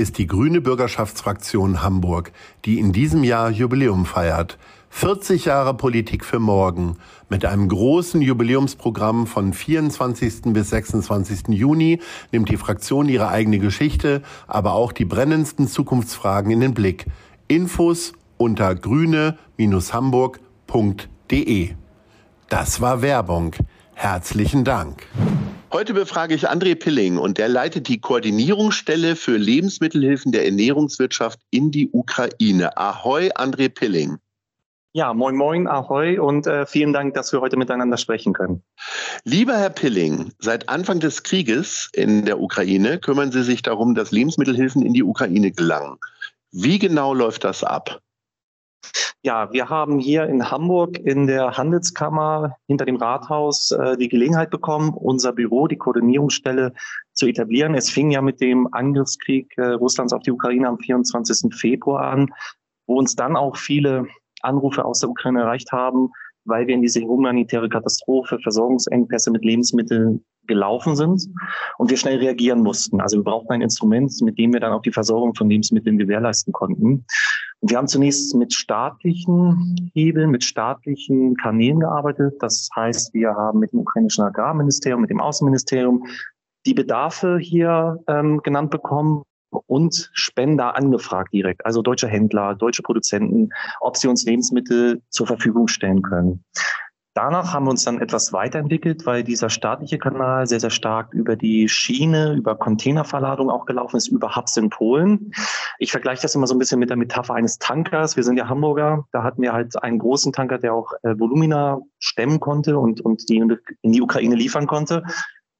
ist die Grüne Bürgerschaftsfraktion Hamburg, die in diesem Jahr Jubiläum feiert. 40 Jahre Politik für morgen mit einem großen Jubiläumsprogramm von 24. bis 26. Juni nimmt die Fraktion ihre eigene Geschichte, aber auch die brennendsten Zukunftsfragen in den Blick. Infos unter grüne-hamburg.de. Das war Werbung. Herzlichen Dank. Heute befrage ich André Pilling und der leitet die Koordinierungsstelle für Lebensmittelhilfen der Ernährungswirtschaft in die Ukraine. Ahoi, André Pilling. Ja, moin, moin, ahoi und äh, vielen Dank, dass wir heute miteinander sprechen können. Lieber Herr Pilling, seit Anfang des Krieges in der Ukraine kümmern Sie sich darum, dass Lebensmittelhilfen in die Ukraine gelangen. Wie genau läuft das ab? Ja, wir haben hier in Hamburg in der Handelskammer hinter dem Rathaus äh, die Gelegenheit bekommen, unser Büro, die Koordinierungsstelle zu etablieren. Es fing ja mit dem Angriffskrieg äh, Russlands auf die Ukraine am 24. Februar an, wo uns dann auch viele Anrufe aus der Ukraine erreicht haben, weil wir in diese humanitäre Katastrophe, Versorgungsengpässe mit Lebensmitteln gelaufen sind und wir schnell reagieren mussten. Also wir brauchten ein Instrument, mit dem wir dann auch die Versorgung von Lebensmitteln gewährleisten konnten. Wir haben zunächst mit staatlichen Hebeln, mit staatlichen Kanälen gearbeitet. Das heißt, wir haben mit dem ukrainischen Agrarministerium, mit dem Außenministerium die Bedarfe hier ähm, genannt bekommen und Spender angefragt direkt, also deutsche Händler, deutsche Produzenten, ob sie uns Lebensmittel zur Verfügung stellen können. Danach haben wir uns dann etwas weiterentwickelt, weil dieser staatliche Kanal sehr, sehr stark über die Schiene, über Containerverladung auch gelaufen ist, über Hubs in Polen. Ich vergleiche das immer so ein bisschen mit der Metapher eines Tankers. Wir sind ja Hamburger. Da hatten wir halt einen großen Tanker, der auch äh, Volumina stemmen konnte und, und die in die Ukraine liefern konnte.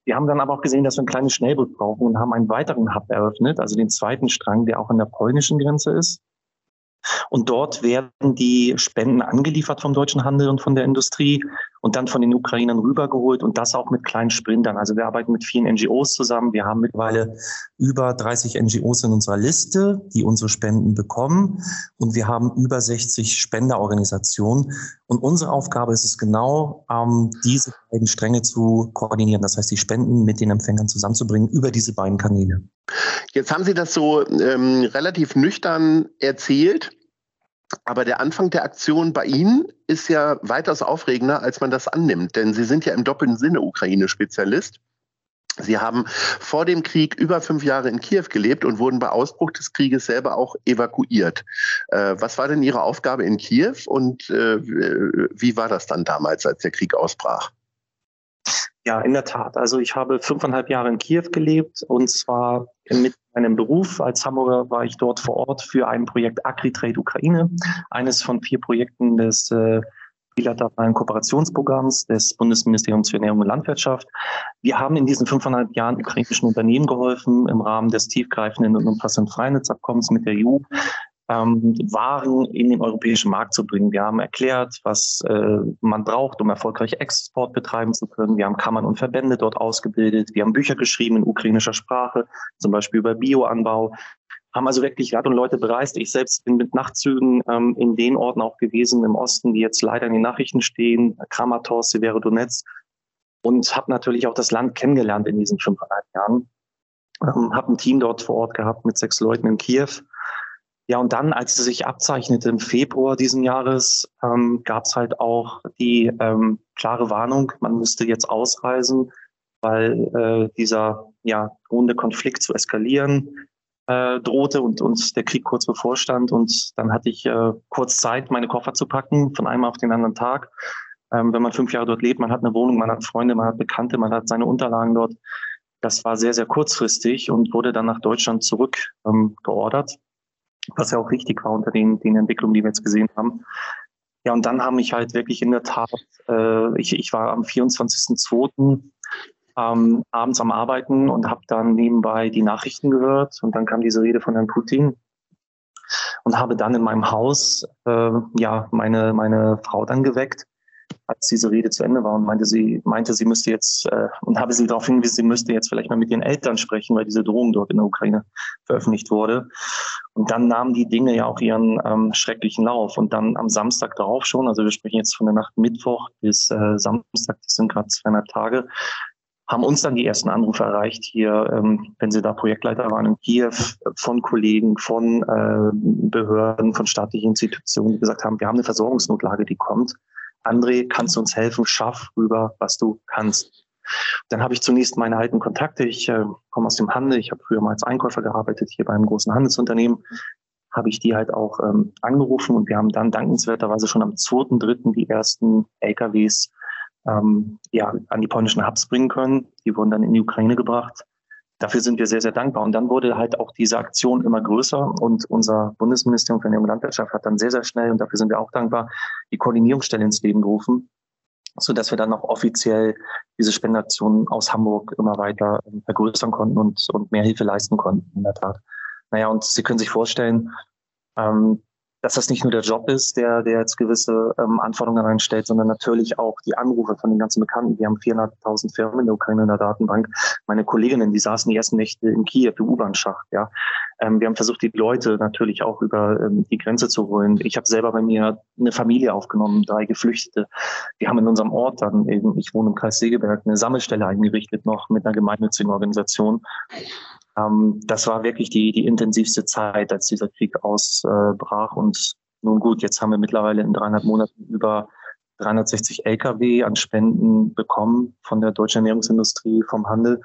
Wir haben dann aber auch gesehen, dass wir ein kleines Schnellboot brauchen und haben einen weiteren Hub eröffnet, also den zweiten Strang, der auch an der polnischen Grenze ist. Und dort werden die Spenden angeliefert vom deutschen Handel und von der Industrie und dann von den Ukrainern rübergeholt und das auch mit kleinen Sprintern. Also wir arbeiten mit vielen NGOs zusammen. Wir haben mittlerweile über 30 NGOs in unserer Liste, die unsere Spenden bekommen. Und wir haben über 60 Spenderorganisationen. Und unsere Aufgabe ist es genau, ähm, diese beiden Stränge zu koordinieren. Das heißt, die Spenden mit den Empfängern zusammenzubringen über diese beiden Kanäle. Jetzt haben Sie das so ähm, relativ nüchtern erzählt. Aber der Anfang der Aktion bei Ihnen ist ja weitaus aufregender, als man das annimmt. Denn Sie sind ja im doppelten Sinne Ukraine-Spezialist. Sie haben vor dem Krieg über fünf Jahre in Kiew gelebt und wurden bei Ausbruch des Krieges selber auch evakuiert. Äh, was war denn Ihre Aufgabe in Kiew und äh, wie war das dann damals, als der Krieg ausbrach? Ja, in der Tat. Also ich habe fünfeinhalb Jahre in Kiew gelebt und zwar mit meinem Beruf als Hamburger war ich dort vor Ort für ein Projekt AgriTrade Ukraine, eines von vier Projekten des äh, bilateralen Kooperationsprogramms des Bundesministeriums für Ernährung und Landwirtschaft. Wir haben in diesen fünfeinhalb Jahren ukrainischen Unternehmen geholfen, im Rahmen des tiefgreifenden und umfassenden Freihandelsabkommens mit der EU ähm, Waren in den europäischen Markt zu bringen. Wir haben erklärt, was äh, man braucht, um erfolgreich Export betreiben zu können. Wir haben Kammern und Verbände dort ausgebildet. Wir haben Bücher geschrieben in ukrainischer Sprache, zum Beispiel über Bioanbau. Haben also wirklich Rad und Leute bereist. Ich selbst bin mit Nachtzügen ähm, in den Orten auch gewesen im Osten, die jetzt leider in den Nachrichten stehen, Kramatorsk, Severodonetsk. Und habe natürlich auch das Land kennengelernt in diesen fünfeinhalb Jahren. Ähm, habe ein Team dort vor Ort gehabt mit sechs Leuten in Kiew ja, und dann, als es sich abzeichnete im Februar diesen Jahres, ähm, gab es halt auch die ähm, klare Warnung, man müsste jetzt ausreisen, weil äh, dieser ja, drohende Konflikt zu eskalieren äh, drohte und uns der Krieg kurz bevorstand. Und dann hatte ich äh, kurz Zeit, meine Koffer zu packen, von einem auf den anderen Tag. Ähm, wenn man fünf Jahre dort lebt, man hat eine Wohnung, man hat Freunde, man hat Bekannte, man hat seine Unterlagen dort. Das war sehr, sehr kurzfristig und wurde dann nach Deutschland zurück ähm. Was ja auch richtig war unter den, den Entwicklungen, die wir jetzt gesehen haben. Ja, und dann haben mich halt wirklich in der Tat, äh, ich, ich war am 24.02. Ähm, abends am Arbeiten und habe dann nebenbei die Nachrichten gehört und dann kam diese Rede von Herrn Putin und habe dann in meinem Haus äh, ja meine meine Frau dann geweckt als diese Rede zu Ende war und meinte sie, meinte, sie müsste jetzt, äh, und habe sie darauf hingewiesen, sie müsste jetzt vielleicht mal mit ihren Eltern sprechen, weil diese Drohung dort in der Ukraine veröffentlicht wurde. Und dann nahmen die Dinge ja auch ihren ähm, schrecklichen Lauf. Und dann am Samstag darauf schon, also wir sprechen jetzt von der Nacht Mittwoch bis äh, Samstag, das sind gerade zweieinhalb Tage, haben uns dann die ersten Anrufe erreicht hier, ähm, wenn sie da Projektleiter waren in Kiew, von Kollegen, von äh, Behörden, von staatlichen Institutionen, die gesagt haben, wir haben eine Versorgungsnotlage, die kommt. André, kannst du uns helfen? Schaff rüber, was du kannst. Dann habe ich zunächst meine alten Kontakte. Ich äh, komme aus dem Handel. Ich habe früher mal als Einkäufer gearbeitet hier bei einem großen Handelsunternehmen. Habe ich die halt auch ähm, angerufen und wir haben dann dankenswerterweise schon am 2.3. die ersten LKWs ähm, ja, an die polnischen Hubs bringen können. Die wurden dann in die Ukraine gebracht dafür sind wir sehr, sehr dankbar. Und dann wurde halt auch diese Aktion immer größer und unser Bundesministerium für Ernährung und Landwirtschaft hat dann sehr, sehr schnell, und dafür sind wir auch dankbar, die Koordinierungsstelle ins Leben gerufen, so dass wir dann auch offiziell diese Spendenaktion aus Hamburg immer weiter ähm, vergrößern konnten und, und mehr Hilfe leisten konnten, in der Tat. Naja, und Sie können sich vorstellen, ähm, dass das nicht nur der Job ist, der, der jetzt gewisse ähm, Anforderungen reinstellt, sondern natürlich auch die Anrufe von den ganzen Bekannten. Wir haben 400.000 Firmen in der Ukraine in der Datenbank. Meine Kolleginnen, die saßen die ersten Nächte in Kiew im U-Bahn-Schacht. Ja. Ähm, wir haben versucht, die Leute natürlich auch über ähm, die Grenze zu holen. Ich habe selber bei mir eine Familie aufgenommen, drei Geflüchtete. Wir haben in unserem Ort dann eben, ich wohne im Kreis Segeberg, eine Sammelstelle eingerichtet noch mit einer gemeinnützigen Organisation. Ähm, das war wirklich die, die intensivste Zeit, als dieser Krieg ausbrach. und nun gut, jetzt haben wir mittlerweile in dreieinhalb Monaten über 360 Lkw an Spenden bekommen von der deutschen Ernährungsindustrie, vom Handel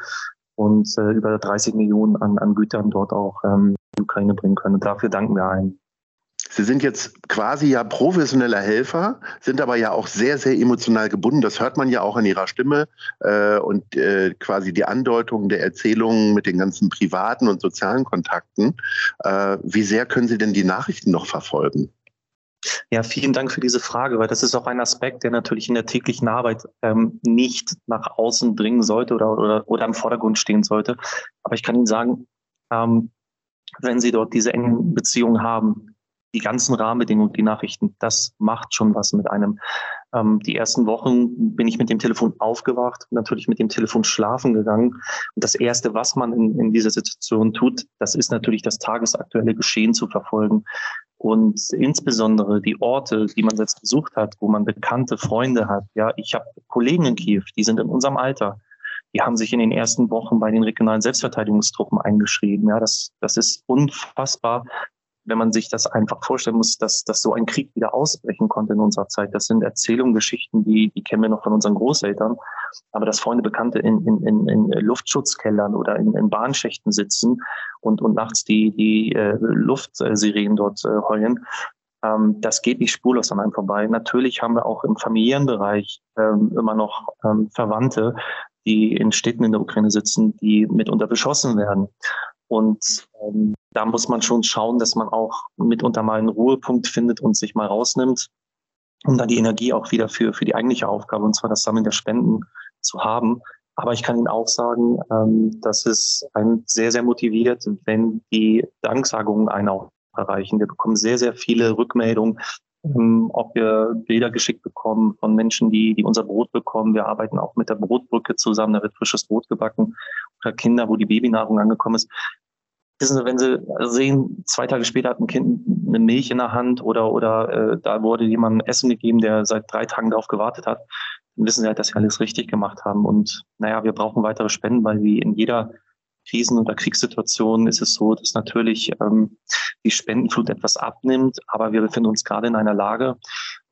und äh, über 30 Millionen an, an Gütern dort auch ähm, in die Ukraine bringen können. Und dafür danken wir allen. Sie sind jetzt quasi ja professioneller Helfer, sind aber ja auch sehr, sehr emotional gebunden. Das hört man ja auch in Ihrer Stimme äh, und äh, quasi die Andeutung der Erzählungen mit den ganzen privaten und sozialen Kontakten. Äh, wie sehr können Sie denn die Nachrichten noch verfolgen? Ja, vielen Dank für diese Frage, weil das ist auch ein Aspekt, der natürlich in der täglichen Arbeit ähm, nicht nach außen dringen sollte oder, oder, oder im Vordergrund stehen sollte. Aber ich kann Ihnen sagen, ähm, wenn Sie dort diese engen Beziehungen haben, die ganzen Rahmenbedingungen, die Nachrichten, das macht schon was mit einem. Ähm, die ersten Wochen bin ich mit dem Telefon aufgewacht, natürlich mit dem Telefon schlafen gegangen. Und das Erste, was man in, in dieser Situation tut, das ist natürlich das tagesaktuelle Geschehen zu verfolgen. Und insbesondere die Orte, die man jetzt besucht hat, wo man bekannte Freunde hat. Ja, ich habe Kollegen in Kiew, die sind in unserem Alter. Die haben sich in den ersten Wochen bei den regionalen Selbstverteidigungstruppen eingeschrieben. Ja, das, das ist unfassbar, wenn man sich das einfach vorstellen muss, dass, dass so ein Krieg wieder ausbrechen konnte in unserer Zeit. Das sind Erzählungen, Geschichten, die, die kennen wir noch von unseren Großeltern. Aber dass Freunde, Bekannte in, in, in, in Luftschutzkellern oder in, in Bahnschächten sitzen und, und nachts die, die äh, Luftsirenen dort äh, heulen, ähm, das geht nicht spurlos an einem vorbei. Natürlich haben wir auch im familiären Bereich ähm, immer noch ähm, Verwandte, die in Städten in der Ukraine sitzen, die mitunter beschossen werden. Und ähm, da muss man schon schauen, dass man auch mitunter mal einen Ruhepunkt findet und sich mal rausnimmt, um dann die Energie auch wieder für, für die eigentliche Aufgabe, und zwar das Sammeln der Spenden, zu haben. Aber ich kann Ihnen auch sagen, ähm, dass es einen sehr, sehr motiviert, wenn die Danksagungen einen auch erreichen. Wir bekommen sehr, sehr viele Rückmeldungen, ähm, ob wir Bilder geschickt bekommen von Menschen, die, die unser Brot bekommen. Wir arbeiten auch mit der Brotbrücke zusammen, da wird frisches Brot gebacken. Kinder, wo die Babynahrung angekommen ist. Wissen Sie, wenn Sie sehen, zwei Tage später hat ein Kind eine Milch in der Hand oder, oder äh, da wurde jemandem Essen gegeben, der seit drei Tagen darauf gewartet hat, dann wissen Sie halt, dass Sie alles richtig gemacht haben. Und naja, wir brauchen weitere Spenden, weil wie in jeder Krisen- oder Kriegssituationen ist es so, dass natürlich ähm, die Spendenflut etwas abnimmt, aber wir befinden uns gerade in einer Lage,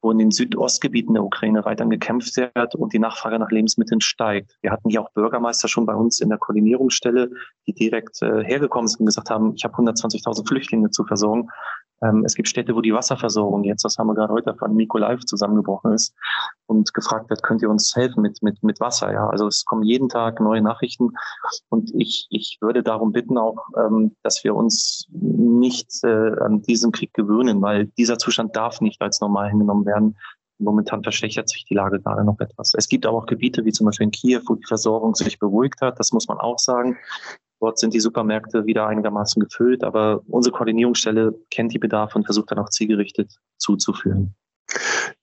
wo in den Südostgebieten der Ukraine weiter gekämpft wird und die Nachfrage nach Lebensmitteln steigt. Wir hatten hier auch Bürgermeister schon bei uns in der Koordinierungsstelle, die direkt äh, hergekommen sind und gesagt haben, ich habe 120.000 Flüchtlinge zu versorgen. Ähm, es gibt Städte, wo die Wasserversorgung jetzt, das haben wir gerade heute von Nico Live zusammengebrochen ist und gefragt wird, könnt ihr uns helfen mit, mit, mit Wasser? Ja, also es kommen jeden Tag neue Nachrichten und ich, ich würde darum bitten auch, ähm, dass wir uns nicht äh, an diesen Krieg gewöhnen, weil dieser Zustand darf nicht als normal hingenommen werden. Momentan verschlechtert sich die Lage gerade noch etwas. Es gibt aber auch Gebiete wie zum Beispiel in Kiew, wo die Versorgung sich beruhigt hat. Das muss man auch sagen. Dort sind die Supermärkte wieder einigermaßen gefüllt, aber unsere Koordinierungsstelle kennt die Bedarfe und versucht dann auch zielgerichtet zuzuführen.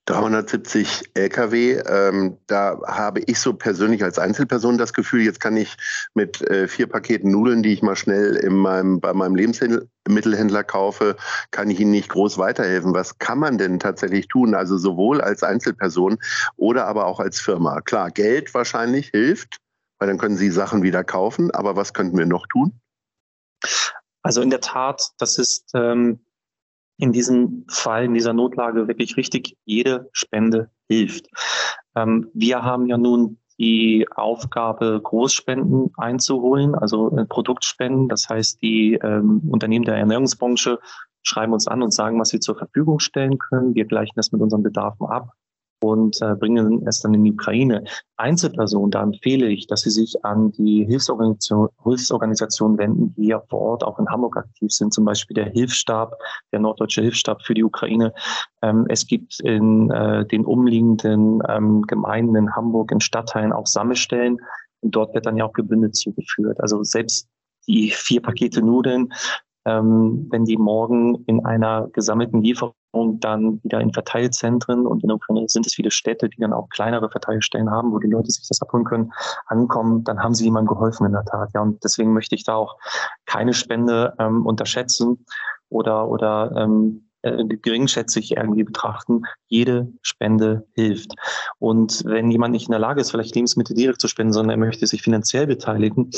370 Lkw. Ähm, da habe ich so persönlich als Einzelperson das Gefühl, jetzt kann ich mit äh, vier Paketen Nudeln, die ich mal schnell in meinem, bei meinem Lebensmittelhändler kaufe, kann ich Ihnen nicht groß weiterhelfen. Was kann man denn tatsächlich tun? Also sowohl als Einzelperson oder aber auch als Firma. Klar, Geld wahrscheinlich hilft, weil dann können Sie Sachen wieder kaufen. Aber was könnten wir noch tun? Also in der Tat, das ist ähm, in diesem Fall, in dieser Notlage wirklich richtig, jede Spende hilft. Ähm, wir haben ja nun die Aufgabe, Großspenden einzuholen, also äh, Produktspenden. Das heißt, die ähm, Unternehmen der Ernährungsbranche schreiben uns an und sagen, was sie zur Verfügung stellen können. Wir gleichen das mit unseren Bedarfen ab und äh, bringen es dann in die Ukraine. Einzelpersonen, da empfehle ich, dass sie sich an die Hilfsorganisation, Hilfsorganisationen wenden, die ja vor Ort auch in Hamburg aktiv sind, zum Beispiel der Hilfsstab, der Norddeutsche Hilfsstab für die Ukraine. Ähm, es gibt in äh, den umliegenden ähm, Gemeinden in Hamburg, in Stadtteilen auch Sammelstellen und dort wird dann ja auch gebündelt zugeführt. Also selbst die vier Pakete Nudeln ähm, wenn die morgen in einer gesammelten Lieferung dann wieder in Verteilzentren und in der Ukraine sind es viele Städte, die dann auch kleinere Verteilstellen haben, wo die Leute sich das abholen können, ankommen, dann haben sie jemandem geholfen in der Tat. Ja, und deswegen möchte ich da auch keine Spende ähm, unterschätzen oder oder ähm, äh, geringschätzig irgendwie betrachten. Jede Spende hilft. Und wenn jemand nicht in der Lage ist, vielleicht Lebensmittel direkt zu spenden, sondern er möchte sich finanziell beteiligen,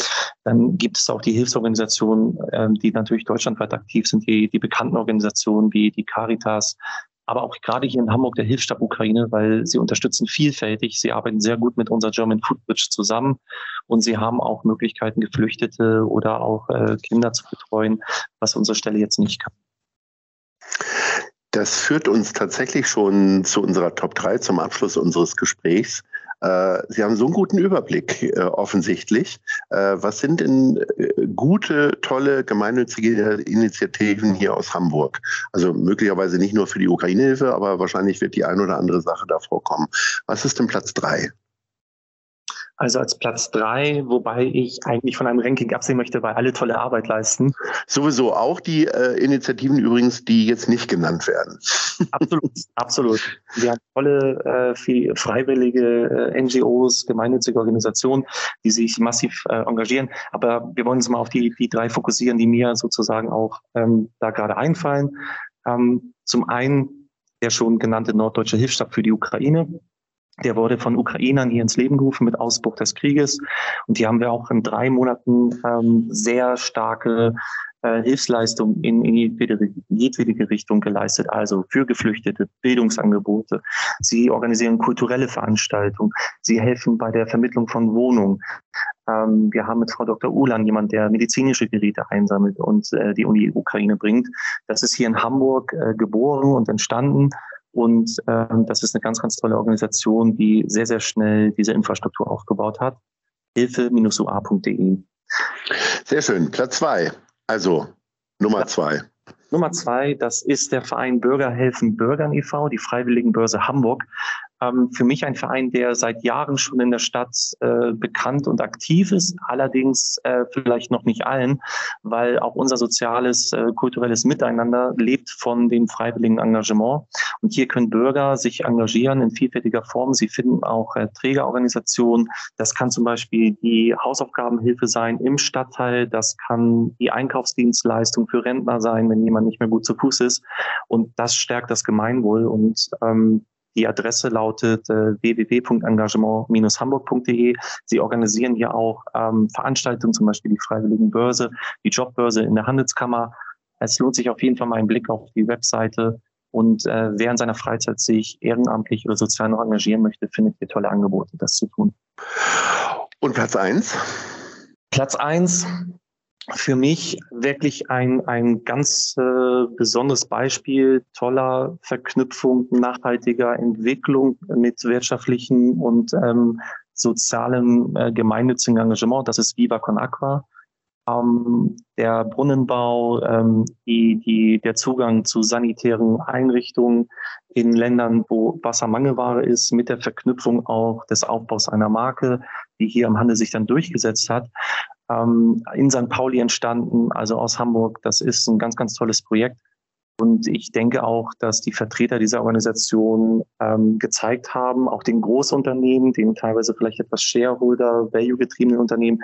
dann gibt es auch die Hilfsorganisationen, äh, die natürlich deutschlandweit aktiv sind, die, die bekannten Organisationen wie die Caritas, aber auch gerade hier in Hamburg der Hilfsstab Ukraine, weil sie unterstützen vielfältig. Sie arbeiten sehr gut mit unserer German Food Bridge zusammen und sie haben auch Möglichkeiten, Geflüchtete oder auch äh, Kinder zu betreuen, was unsere Stelle jetzt nicht kann. Das führt uns tatsächlich schon zu unserer Top 3, zum Abschluss unseres Gesprächs. Äh, Sie haben so einen guten Überblick äh, offensichtlich. Äh, was sind denn gute, tolle gemeinnützige Initiativen hier aus Hamburg? Also möglicherweise nicht nur für die Ukraine-Hilfe, aber wahrscheinlich wird die ein oder andere Sache da vorkommen. Was ist denn Platz 3? Also als Platz drei, wobei ich eigentlich von einem Ranking absehen möchte, weil alle tolle Arbeit leisten. Sowieso auch die äh, Initiativen übrigens, die jetzt nicht genannt werden. Absolut, absolut. Wir haben tolle äh, freiwillige äh, NGOs, gemeinnützige Organisationen, die sich massiv äh, engagieren. Aber wir wollen uns mal auf die, die drei fokussieren, die mir sozusagen auch ähm, da gerade einfallen. Ähm, zum einen der schon genannte Norddeutsche Hilfsstab für die Ukraine, der wurde von Ukrainern hier ins Leben gerufen mit Ausbruch des Krieges. Und die haben wir auch in drei Monaten ähm, sehr starke äh, Hilfsleistungen in, in jedwede, jedwede Richtung geleistet. Also für Geflüchtete, Bildungsangebote. Sie organisieren kulturelle Veranstaltungen. Sie helfen bei der Vermittlung von Wohnungen. Ähm, wir haben mit Frau Dr. Ulan jemand, der medizinische Geräte einsammelt und äh, die Uni Ukraine bringt. Das ist hier in Hamburg äh, geboren und entstanden und ähm, das ist eine ganz, ganz tolle Organisation, die sehr, sehr schnell diese Infrastruktur aufgebaut hat. Hilfe-ua.de. Sehr schön. Platz zwei. Also Nummer zwei. Nummer zwei, das ist der Verein Bürger helfen Bürgern e.V., die Freiwilligenbörse Hamburg für mich ein Verein, der seit Jahren schon in der Stadt äh, bekannt und aktiv ist, allerdings äh, vielleicht noch nicht allen, weil auch unser soziales, äh, kulturelles Miteinander lebt von dem freiwilligen Engagement. Und hier können Bürger sich engagieren in vielfältiger Form. Sie finden auch äh, Trägerorganisationen. Das kann zum Beispiel die Hausaufgabenhilfe sein im Stadtteil. Das kann die Einkaufsdienstleistung für Rentner sein, wenn jemand nicht mehr gut zu Fuß ist. Und das stärkt das Gemeinwohl. Und ähm, die Adresse lautet äh, www.engagement-hamburg.de. Sie organisieren hier auch ähm, Veranstaltungen, zum Beispiel die Freiwilligen Börse, die Jobbörse in der Handelskammer. Es lohnt sich auf jeden Fall mal einen Blick auf die Webseite. Und äh, wer in seiner Freizeit sich ehrenamtlich oder sozial noch engagieren möchte, findet hier tolle Angebote, das zu tun. Und Platz eins? Platz eins für mich wirklich ein, ein ganz äh, besonderes Beispiel toller Verknüpfung nachhaltiger Entwicklung mit wirtschaftlichen und ähm, sozialem äh, gemeinnützigen Engagement. Das ist Viva Con Aqua. Ähm, der Brunnenbau, ähm, die, die, der Zugang zu sanitären Einrichtungen in Ländern, wo Wassermangelware ist, mit der Verknüpfung auch des Aufbaus einer Marke, die hier im Handel sich dann durchgesetzt hat ähm, in St. Pauli entstanden, also aus Hamburg. Das ist ein ganz, ganz tolles Projekt. Und ich denke auch, dass die Vertreter dieser Organisation ähm, gezeigt haben, auch den Großunternehmen, den teilweise vielleicht etwas Shareholder, value-getriebenen Unternehmen,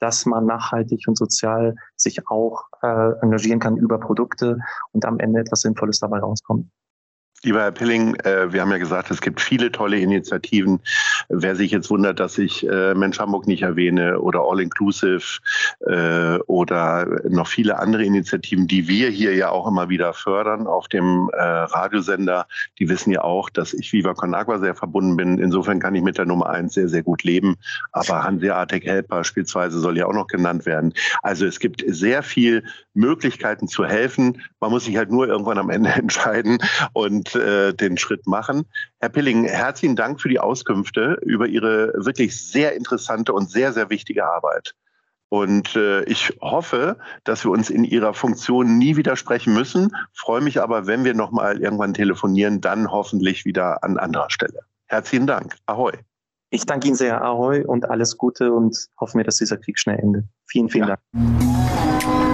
dass man nachhaltig und sozial sich auch äh, engagieren kann über Produkte und am Ende etwas Sinnvolles dabei rauskommt. Lieber Herr Pilling, äh, wir haben ja gesagt, es gibt viele tolle Initiativen. Wer sich jetzt wundert, dass ich äh, Mensch Hamburg nicht erwähne oder All Inclusive äh, oder noch viele andere Initiativen, die wir hier ja auch immer wieder fördern auf dem Radiosender, die wissen ja auch, dass ich Viva Con Agua sehr verbunden bin. Insofern kann ich mit der Nummer eins sehr, sehr gut leben. Aber Hanseatic Help beispielsweise soll ja auch noch genannt werden. Also es gibt sehr viel Möglichkeiten zu helfen. Man muss sich halt nur irgendwann am Ende entscheiden und äh, den Schritt machen. Herr Pilling, herzlichen Dank für die Auskünfte über Ihre wirklich sehr interessante und sehr, sehr wichtige Arbeit. Und äh, ich hoffe, dass wir uns in Ihrer Funktion nie widersprechen müssen. Freue mich aber, wenn wir nochmal irgendwann telefonieren, dann hoffentlich wieder an anderer Stelle. Herzlichen Dank. Ahoi. Ich danke Ihnen sehr, Ahoi, und alles Gute und hoffe mir, dass dieser Krieg schnell endet. Vielen, vielen ja. Dank.